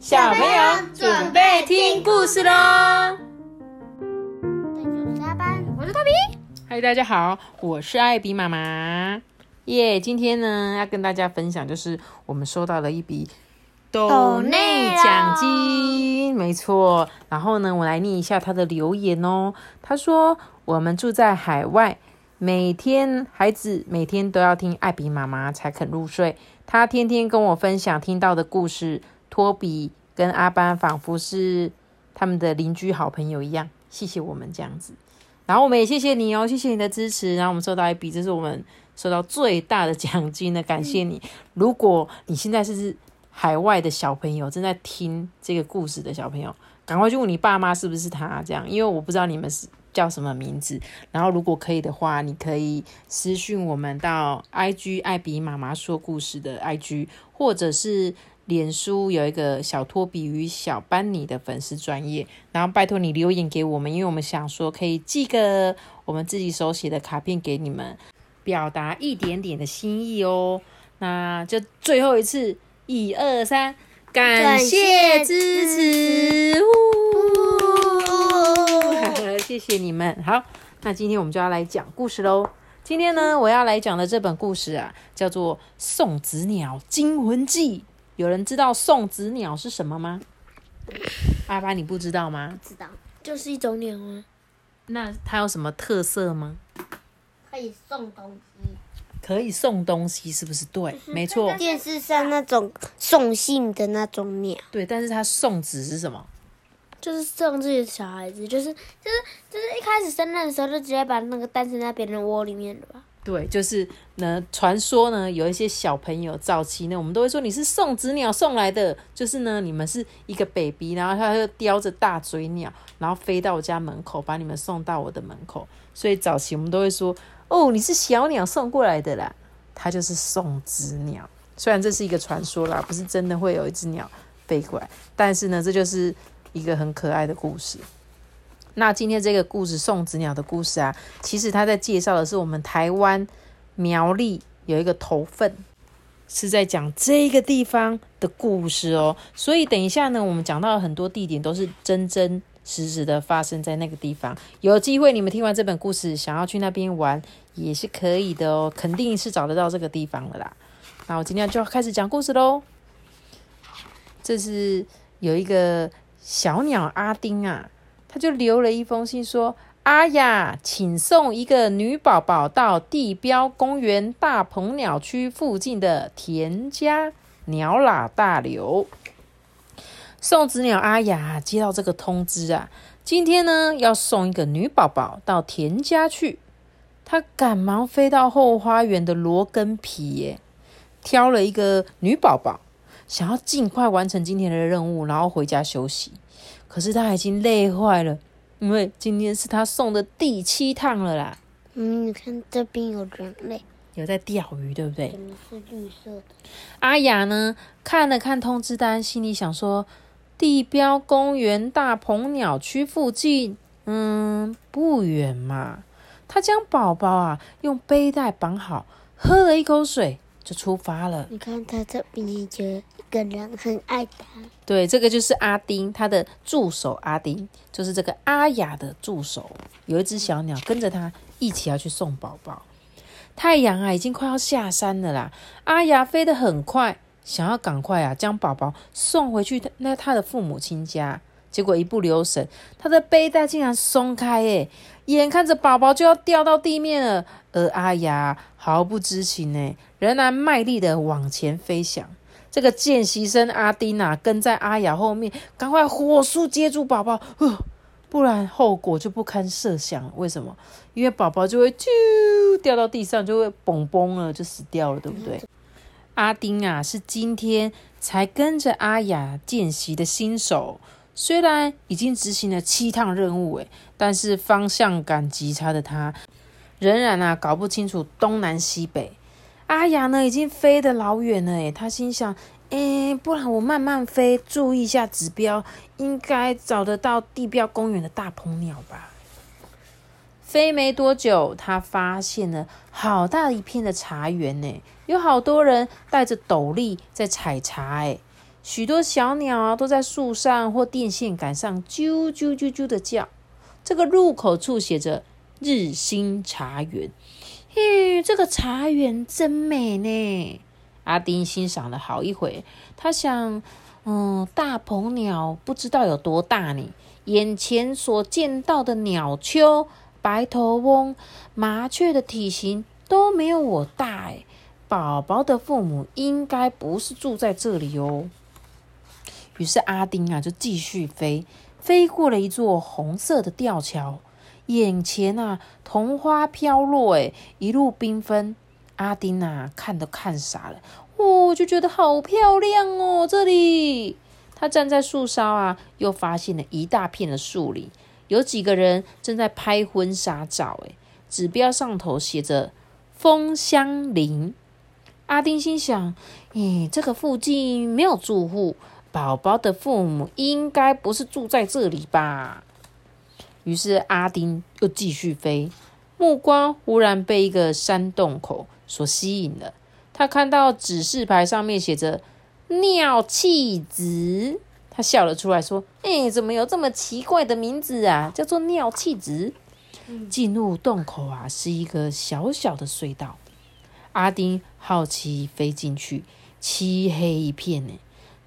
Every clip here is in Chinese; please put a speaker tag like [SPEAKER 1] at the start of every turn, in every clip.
[SPEAKER 1] 小朋友准备听故事喽！
[SPEAKER 2] 我是阿班，
[SPEAKER 3] 我是托比。
[SPEAKER 1] 嗨，大家好，我是艾比妈妈。耶，今天呢要跟大家分享，就是我们收到了一笔斗内奖金，没错。然后呢，我来念一下他的留言哦。他说：“我们住在海外，每天孩子每天都要听艾比妈妈才肯入睡。他天天跟我分享听到的故事。托比跟阿班仿佛是他们的邻居好朋友一样。谢谢我们这样子。”然后我们也谢谢你哦，谢谢你的支持。然后我们收到一笔，这是我们收到最大的奖金呢，感谢你。如果你现在是海外的小朋友，正在听这个故事的小朋友，赶快去问你爸妈是不是他这样，因为我不知道你们是叫什么名字。然后如果可以的话，你可以私讯我们到 IG 艾比妈妈说故事的 IG，或者是。脸书有一个小托比与小班尼的粉丝专业，然后拜托你留言给我们，因为我们想说可以寄个我们自己手写的卡片给你们，表达一点点的心意哦。那就最后一次，一二三，感谢支持，谢谢你们。好，那今天我们就要来讲故事喽。今天呢，我要来讲的这本故事啊，叫做《送子鸟惊魂记》。有人知道送子鸟是什么吗？阿爸，你不知道吗？
[SPEAKER 2] 知道，
[SPEAKER 3] 就是一种鸟啊。
[SPEAKER 1] 那它有什么特色吗？
[SPEAKER 2] 可以送东西。
[SPEAKER 1] 可以送东西，是不是？对，没错。
[SPEAKER 2] 电视上那种送信的那种鸟。
[SPEAKER 1] 对，但是它送子是什么？
[SPEAKER 3] 就是送自己的小孩子，就是就是就是一开始生蛋的时候就直接把那个蛋生在别人窝里面的吧。
[SPEAKER 1] 对，就是呢，传说呢，有一些小朋友早期呢，我们都会说你是送子鸟送来的，就是呢，你们是一个 baby，然后他就叼着大嘴鸟，然后飞到我家门口，把你们送到我的门口。所以早期我们都会说，哦，你是小鸟送过来的啦，它就是送子鸟。虽然这是一个传说啦，不是真的会有一只鸟飞过来，但是呢，这就是一个很可爱的故事。那今天这个故事送子鸟的故事啊，其实他在介绍的是我们台湾苗栗有一个头份，是在讲这个地方的故事哦。所以等一下呢，我们讲到很多地点都是真真实实的发生在那个地方。有机会你们听完这本故事，想要去那边玩也是可以的哦，肯定是找得到这个地方的啦。那我今天就要开始讲故事喽。这是有一个小鸟阿丁啊。他就留了一封信说：“阿雅，请送一个女宝宝到地标公园大鹏鸟区附近的田家鸟喇大流。”送子鸟阿雅接到这个通知啊，今天呢要送一个女宝宝到田家去。他赶忙飞到后花园的罗根皮，挑了一个女宝宝，想要尽快完成今天的任务，然后回家休息。可是他已经累坏了，因为今天是他送的第七趟了啦。
[SPEAKER 2] 嗯，你看这边有人类，
[SPEAKER 1] 有在钓鱼，对不对？
[SPEAKER 2] 是绿色的？
[SPEAKER 1] 阿雅呢，看了看通知单，心里想说：地标公园大鹏鸟区附近，嗯，不远嘛。他将宝宝啊用背带绑好，喝了一口水。就出发了。
[SPEAKER 2] 你看他这边就一个人很爱他。
[SPEAKER 1] 对，这个就是阿丁，他的助手阿丁，就是这个阿雅的助手。有一只小鸟跟着他一起要去送宝宝。太阳啊，已经快要下山了啦。阿雅飞得很快，想要赶快啊将宝宝送回去那他的父母亲家。结果一不留神，他的背带竟然松开，诶眼看着宝宝就要掉到地面了，而阿雅毫不知情，诶仍然卖力的往前飞翔。这个见习生阿丁啊，跟在阿雅后面，赶快火速接住宝宝，不然后果就不堪设想。为什么？因为宝宝就会啾掉到地上，就会嘣嘣了，就死掉了，对不对？阿丁啊，是今天才跟着阿雅见习的新手。虽然已经执行了七趟任务，诶，但是方向感极差的他，仍然啊搞不清楚东南西北。阿雅呢已经飞得老远了，诶，他心想，诶，不然我慢慢飞，注意一下指标，应该找得到地标公园的大鹏鸟吧。飞没多久，他发现了好大一片的茶园，呢，有好多人戴着斗笠在采茶，诶。许多小鸟啊都在树上或电线杆上啾啾啾啾的叫。这个入口处写着“日新茶园”，嘿，这个茶园真美呢。阿丁欣赏了好一会，他想，嗯，大鹏鸟不知道有多大呢。眼前所见到的鸟丘、白头翁、麻雀的体型都没有我大哎。宝宝的父母应该不是住在这里哦。于是阿丁啊就继续飞，飞过了一座红色的吊桥，眼前啊桐花飘落，哎，一路缤纷。阿丁啊看都看傻了，哦，就觉得好漂亮哦，这里。他站在树梢啊，又发现了一大片的树林，有几个人正在拍婚纱照。哎，指标上头写着“枫香林”。阿丁心想：“咦，这个附近没有住户，宝宝的父母应该不是住在这里吧？”于是阿丁又继续飞，目光忽然被一个山洞口所吸引了。他看到指示牌上面写着“尿气子”，他笑了出来，说：“哎，怎么有这么奇怪的名字啊？叫做尿气子。”进入洞口啊，是一个小小的隧道。阿丁好奇飞进去，漆黑一片呢。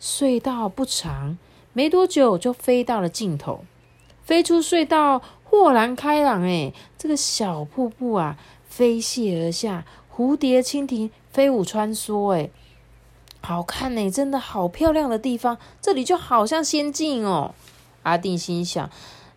[SPEAKER 1] 隧道不长，没多久就飞到了尽头。飞出隧道，豁然开朗哎！这个小瀑布啊，飞泻而下，蝴蝶、蜻蜓飞舞穿梭哎，好看呢，真的好漂亮的地方。这里就好像仙境哦。阿丁心想：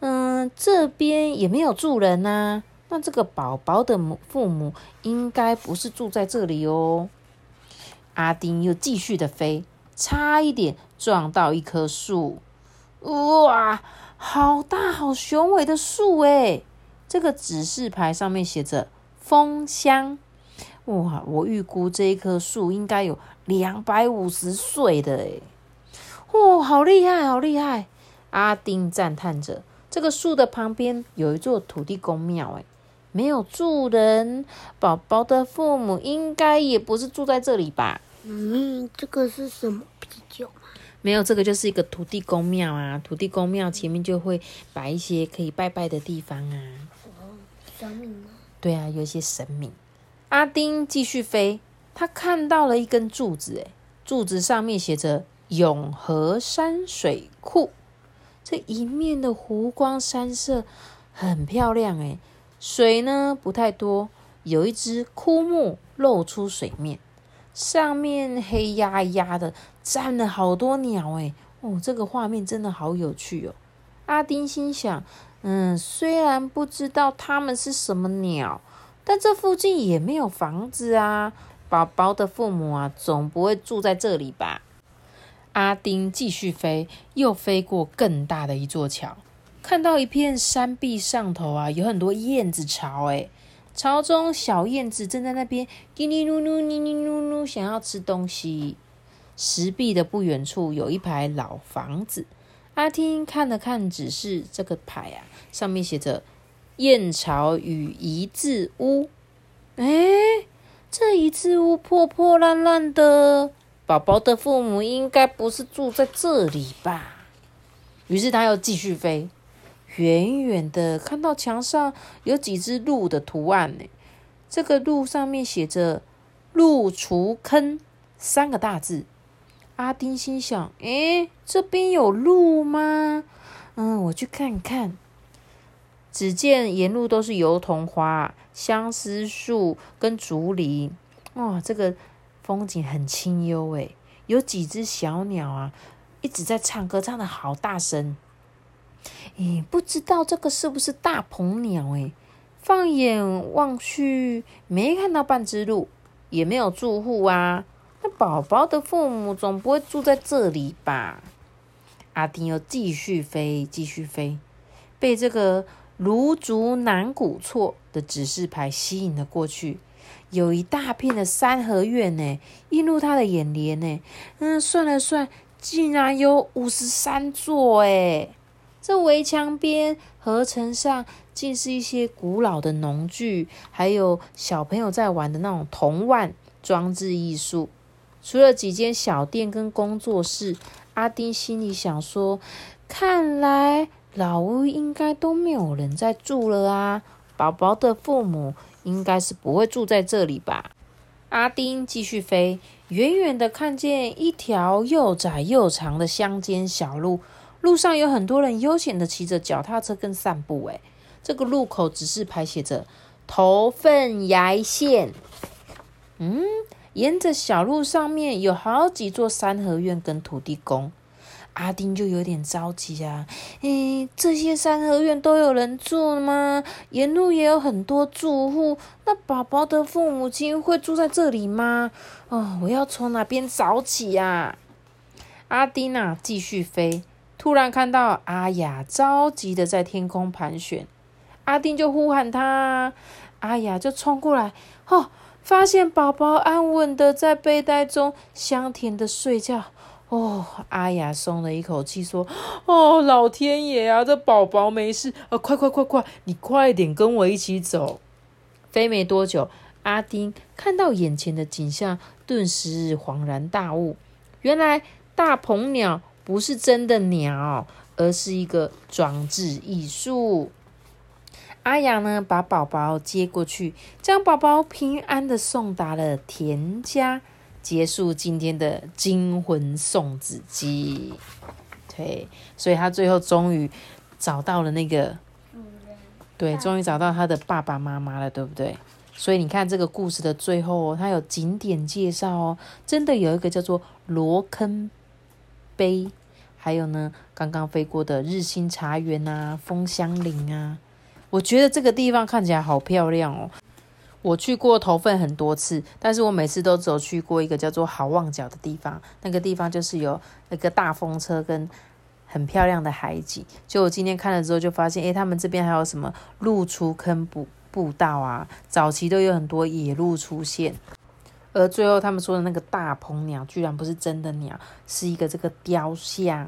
[SPEAKER 1] 嗯，这边也没有住人呐。那这个宝宝的母父母应该不是住在这里哦。阿丁又继续的飞，差一点撞到一棵树。哇，好大好雄伟的树诶这个指示牌上面写着“枫香”。哇，我预估这一棵树应该有两百五十岁的诶哇，好厉害，好厉害！阿丁赞叹着。这个树的旁边有一座土地公庙诶没有住人，宝宝的父母应该也不是住在这里吧？
[SPEAKER 2] 嗯，这个是什么啤酒？
[SPEAKER 1] 没有，这个就是一个土地公庙啊。土地公庙前面就会摆一些可以拜拜的地方啊。
[SPEAKER 2] 哦，神明吗？
[SPEAKER 1] 对啊，有一些神明。阿丁继续飞，他看到了一根柱子，诶柱子上面写着“永和山水库”，这一面的湖光山色很漂亮，诶水呢不太多，有一只枯木露出水面，上面黑压压的站了好多鸟诶哦，这个画面真的好有趣哦。阿丁心想，嗯，虽然不知道它们是什么鸟，但这附近也没有房子啊，宝宝的父母啊，总不会住在这里吧？阿丁继续飞，又飞过更大的一座桥。看到一片山壁上头啊，有很多燕子巢。诶巢中小燕子正在那边叽哩噜噜、叽哩噜噜，想要吃东西。石壁的不远处有一排老房子。阿听看了看指示这个牌啊，上面写着“燕巢与一字屋”。哎，这一字屋破破烂烂的，宝宝的父母应该不是住在这里吧？于是他又继续飞。远远的看到墙上有几只鹿的图案呢？这个鹿上面写着“鹿雏坑”三个大字。阿丁心想：“诶，这边有鹿吗？嗯，我去看看。”只见沿路都是油桐花、相思树跟竹林。哇，这个风景很清幽诶，有几只小鸟啊，一直在唱歌，唱的好大声。诶，不知道这个是不是大鹏鸟？诶，放眼望去，没看到半只鹿，也没有住户啊。那宝宝的父母总不会住在这里吧？阿丁又继续飞，继续飞，被这个卢竹南古厝的指示牌吸引了过去。有一大片的三合院呢，映入他的眼帘呢。嗯，算了算，竟然有五十三座诶。这围墙边、合成上，竟是一些古老的农具，还有小朋友在玩的那种铜腕装置艺术。除了几间小店跟工作室，阿丁心里想说：看来老屋应该都没有人在住了啊，宝宝的父母应该是不会住在这里吧。阿丁继续飞，远远的看见一条又窄又长的乡间小路，路上有很多人悠闲的骑着脚踏车跟散步。诶，这个路口指示牌写着“头份崖线”。嗯，沿着小路上面有好几座三合院跟土地公。阿丁就有点着急啊！诶，这些三合院都有人住吗？沿路也有很多住户，那宝宝的父母亲会住在这里吗？哦，我要从哪边找起啊？阿丁啊，继续飞，突然看到阿雅着急的在天空盘旋，阿丁就呼喊他，阿雅就冲过来，哦，发现宝宝安稳的在背带中香甜的睡觉。哦，阿雅松了一口气，说：“哦，老天爷啊，这宝宝没事啊！快快快快，你快点跟我一起走。”飞没多久，阿丁看到眼前的景象，顿时恍然大悟：原来大鹏鸟不是真的鸟，而是一个装置艺术。阿雅呢，把宝宝接过去，将宝宝平安的送达了田家。结束今天的惊魂送子记，对，所以他最后终于找到了那个，对，终于找到他的爸爸妈妈了，对不对？所以你看这个故事的最后哦，它有景点介绍哦，真的有一个叫做罗坑碑，还有呢，刚刚飞过的日新茶园啊，枫香林啊，我觉得这个地方看起来好漂亮哦。我去过头份很多次，但是我每次都只有去过一个叫做好望角的地方。那个地方就是有那个大风车跟很漂亮的海景。就我今天看了之后，就发现，诶，他们这边还有什么鹿出坑步步道啊？早期都有很多野鹿出现。而最后他们说的那个大鹏鸟，居然不是真的鸟，是一个这个雕像。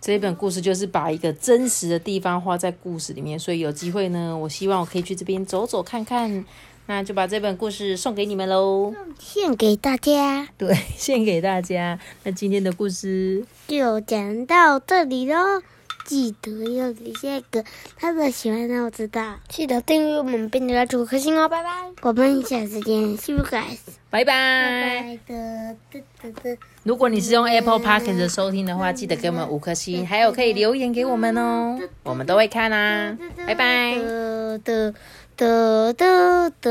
[SPEAKER 1] 这一本故事就是把一个真实的地方画在故事里面，所以有机会呢，我希望我可以去这边走走看看。那就把这本故事送给你们喽，
[SPEAKER 2] 献给大家。
[SPEAKER 1] 对，献给大家。那今天的故事
[SPEAKER 2] 就讲到这里喽。记得要给下一个他的喜欢让我知道。记得订阅我们，并且来五颗星哦，拜拜。我们下次见，See you guys，
[SPEAKER 1] 拜拜。如果你是用 Apple Podcast 收听的话，记得给我们五颗星，还有可以留言给我们哦，我们都会看啦。拜拜。的的的的。